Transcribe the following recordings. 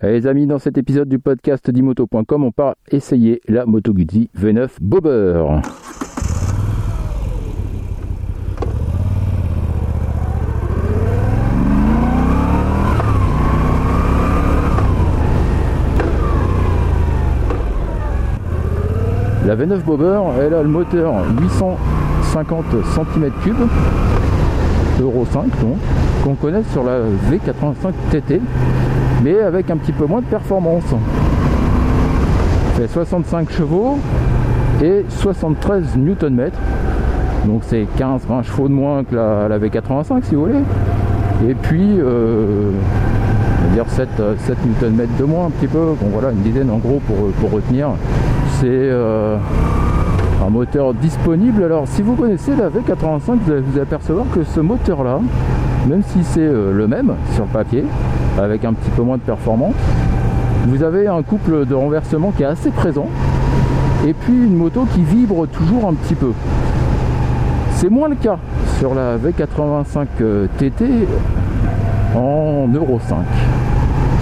Allez les amis, dans cet épisode du podcast d'imoto.com, on part essayer la Moto Guzzi V9 Bobber. La V9 Bobber, elle a le moteur 850 cm3, Euro 5 donc, qu'on connaît sur la V85 TT, mais avec un petit peu moins de performance. fait 65 chevaux et 73 Nm. Donc c'est 15-20 chevaux de moins que la, V85 si vous voulez. Et puis euh, on va dire 7, 7 Nm de moins un petit peu. Bon voilà, une dizaine en gros pour, pour retenir c'est euh, un moteur disponible. Alors si vous connaissez la V85, vous allez vous apercevoir que ce moteur là, même si c'est euh, le même sur le papier, avec un petit peu moins de performance, vous avez un couple de renversement qui est assez présent et puis une moto qui vibre toujours un petit peu. C'est moins le cas sur la V85 TT en Euro 5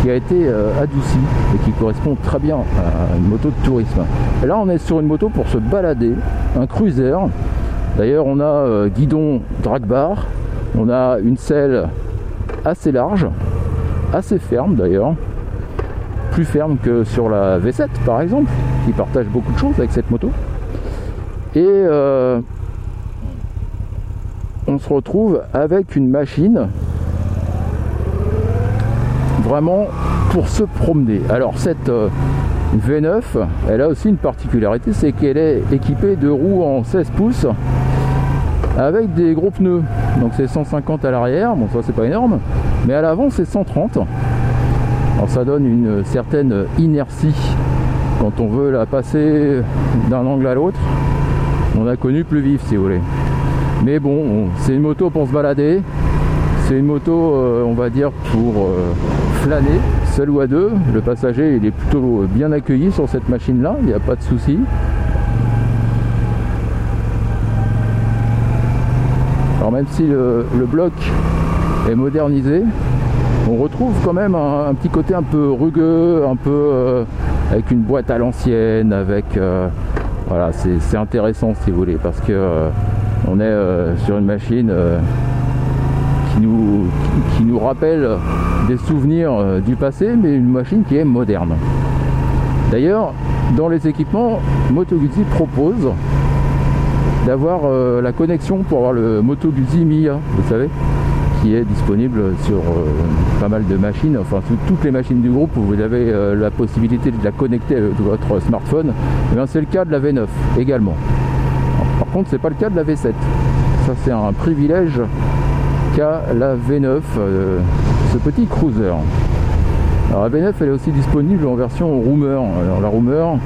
qui a été euh, adouci et qui correspond très bien à une moto de tourisme. Et là, on est sur une moto pour se balader, un cruiser. D'ailleurs, on a euh, guidon drag bar, on a une selle assez large, assez ferme d'ailleurs, plus ferme que sur la V7 par exemple, qui partage beaucoup de choses avec cette moto. Et euh, on se retrouve avec une machine vraiment pour se promener. Alors cette euh, V9, elle a aussi une particularité, c'est qu'elle est équipée de roues en 16 pouces avec des gros pneus. Donc c'est 150 à l'arrière, bon ça c'est pas énorme, mais à l'avant c'est 130. Alors ça donne une certaine inertie quand on veut la passer d'un angle à l'autre. On a connu plus vif si vous voulez. Mais bon, c'est une moto pour se balader. C'est une moto, euh, on va dire, pour euh, flâner, seul ou à deux. Le passager, il est plutôt bien accueilli sur cette machine-là, il n'y a pas de souci. Même si le, bloc est modernisé, on retrouve quand même un, petit côté un peu rugueux, un peu euh, avec une boîte à l'ancienne, avec voilà, c'est intéressant si vous voulez, parce que on est sur une machine nous, qui nous rappelle des souvenirs euh, du passé, mais une machine qui est moderne. D'ailleurs, dans les équipements, Moto Guzzi propose d'avoir euh, la connexion pour avoir le Moto Guzzi Mia, vous savez, qui est disponible sur euh, pas mal de machines, enfin toutes les machines du groupe, vous avez la possibilité de la connecter avec votre smartphone. Eh c'est le cas de la V9 également. par contre, c'est pas le cas de la V7. Ça, c'est un privilège la V9, euh, ce petit cruiser. Alors la V9 elle est aussi disponible en version Roomer. Alors la Roomer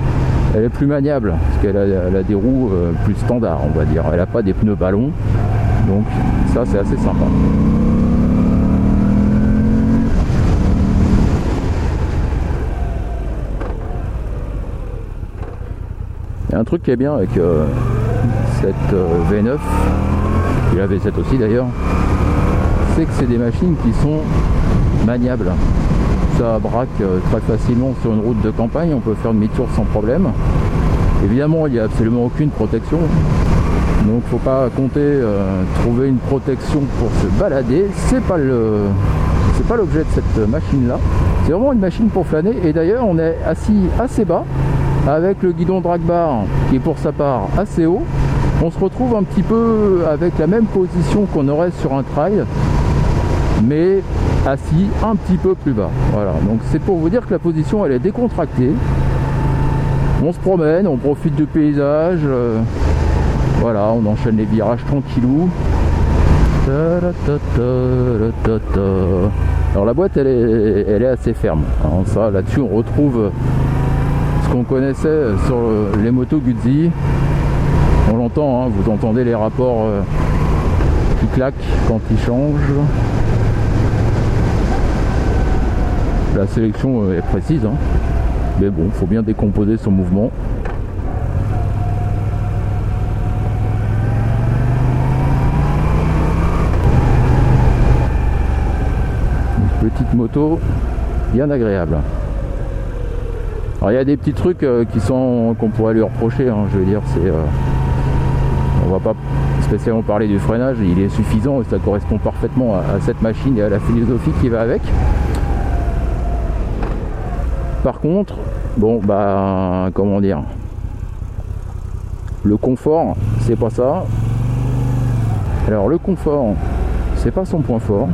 elle est plus maniable parce qu'elle a, des roues euh, plus standards on va dire. Elle n'a pas des pneus ballons. Donc ça c'est assez sympa. Il y a un truc qui est bien avec euh, cette V9, et la V7 aussi d'ailleurs, c'est que c'est des machines qui sont maniables. Ça braque euh, très facilement sur une route de campagne, on peut faire demi-tour sans problème. Évidemment, il n'y a absolument aucune protection. Donc faut pas compter euh, trouver une protection pour se balader. C'est pas le c'est pas l'objet de cette machine là. C'est vraiment une machine pour flâner. Et d'ailleurs on est assis assez bas avec le guidon drag bar qui est pour sa part assez haut. On se retrouve un petit peu avec la même position qu'on aurait sur un trail mais assis un petit peu plus bas. Voilà, donc c'est pour vous dire que la position elle est décontractée. On se promène, on profite du paysage. Euh, voilà, on enchaîne les virages tranquillou. Alors la boîte elle est, elle est assez ferme. ça là-dessus on retrouve ce qu'on connaissait sur les motos Guzzi. On l'entend, hein, vous entendez les rapports euh, qui claquent quand ils changent. La sélection euh, est précise, hein. mais bon, il faut bien décomposer son mouvement. Une petite moto bien agréable. Alors il y a des petits trucs euh, qu'on pourrait lui reprocher, hein, je veux dire, euh, on va pas spécialement parler du freinage, il est suffisant et ça correspond parfaitement à, cette machine et à la philosophie qui va avec. Par contre, bon bah comment dire le confort, c'est pas ça. Alors le confort, c'est pas son point fort.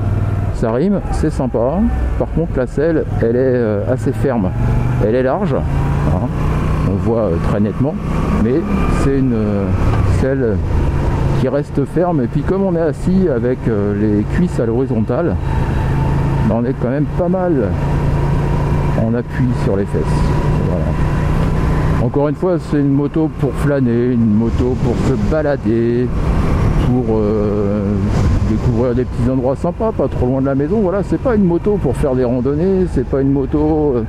Ça rime, c'est sympa. Par contre, la selle, elle est euh, assez ferme. Elle est large, hein. on voit euh, très nettement, mais c'est une euh, selle qui reste ferme. Et puis comme on est assis avec les cuisses à l'horizontale, on est quand même pas mal en appui sur les fesses. Encore une fois, c'est une moto pour flâner, une moto pour se balader, pour découvrir des petits endroits sympas, pas trop loin de la maison. Voilà, c'est pas une moto pour faire des randonnées, c'est pas une moto euh,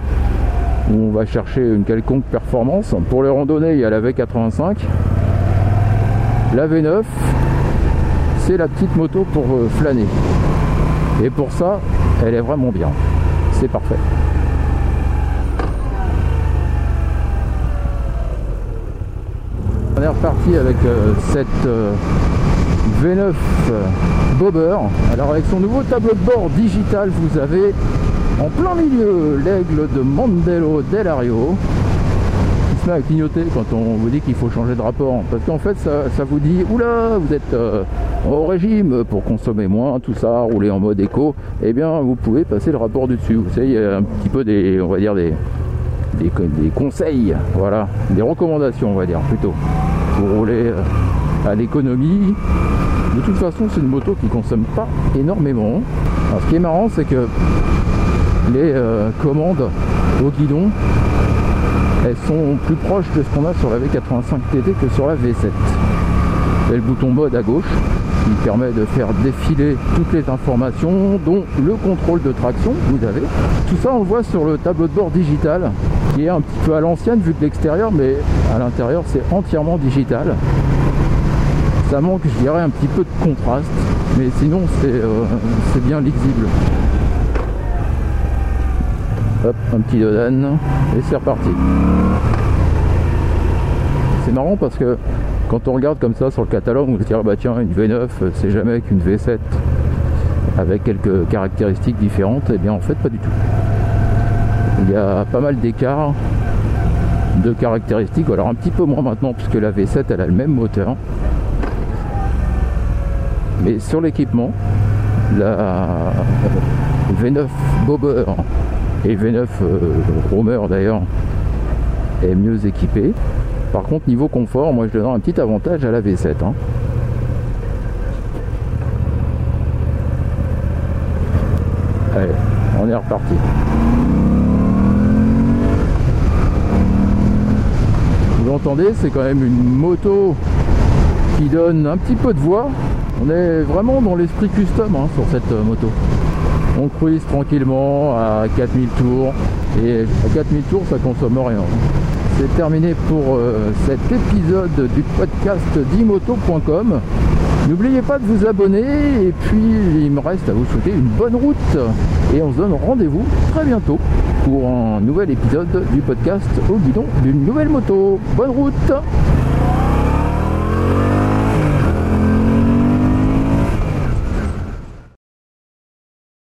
où on va chercher une quelconque performance. Pour les randonnées, il y a la V85. La V9, c'est la petite moto pour euh, flâner. Et pour ça, elle est vraiment bien. C'est parfait. On est reparti avec euh, cette V9 Bobber. Alors avec son nouveau tableau de bord digital, vous avez en plein milieu l'aigle de Mandelo Delario qui se met à clignoter quand on vous dit qu'il faut changer de rapport. Parce qu'en fait ça, vous dit oula vous êtes euh, au régime pour consommer moins, tout ça, rouler en mode éco, eh bien vous pouvez passer le rapport du dessus. Vous savez, il y a un petit peu des. on va dire. Des, des conseils, voilà, des recommandations, on va dire plutôt, pour rouler euh, à l'économie. De toute façon, c'est une moto qui consomme pas énormément. Ce qui est marrant, c'est que les euh, commandes au guidon, elles sont plus proches de ce qu'on a sur la V85 TT que sur la V7. Et le bouton mode à gauche permet de faire défiler toutes les informations, dont le contrôle de traction, vous avez. Tout ça, on le voit sur le tableau de bord digital, qui est un petit peu à l'ancienne vu de l'extérieur, mais à l'intérieur, c'est entièrement digital. Ça manque je dirais un petit peu de contraste mais sinon c'est euh, bien lisible. Hop un petit dodan et c'est reparti. C'est marrant parce que quand on regarde comme ça sur le catalogue on se dit bah tiens une V9 c'est jamais qu'une V7 avec quelques caractéristiques différentes et eh bien en fait pas du tout. Il y a pas mal d'écarts de caractéristiques alors un petit peu moins maintenant puisque la V7 elle a le même moteur. Mais sur l'équipement, la V9 Bobber et V9 euh, Romer d'ailleurs est mieux équipée. Par contre, niveau confort, moi je donne un petit avantage à la V7. Hein. Allez, on est reparti. Vous entendez, c'est quand même une moto qui donne un petit peu de voix on est vraiment dans l'esprit custom hein, sur cette euh, moto. On cruise tranquillement à 4000 tours et à 4000 tours ça consomme rien. C'est terminé pour euh, cet épisode du podcast dimoto.com. N'oubliez pas de vous abonner et puis il me reste à vous souhaiter une bonne route et on se donne rendez-vous très bientôt pour un nouvel épisode du podcast au guidon d'une nouvelle moto. Bonne route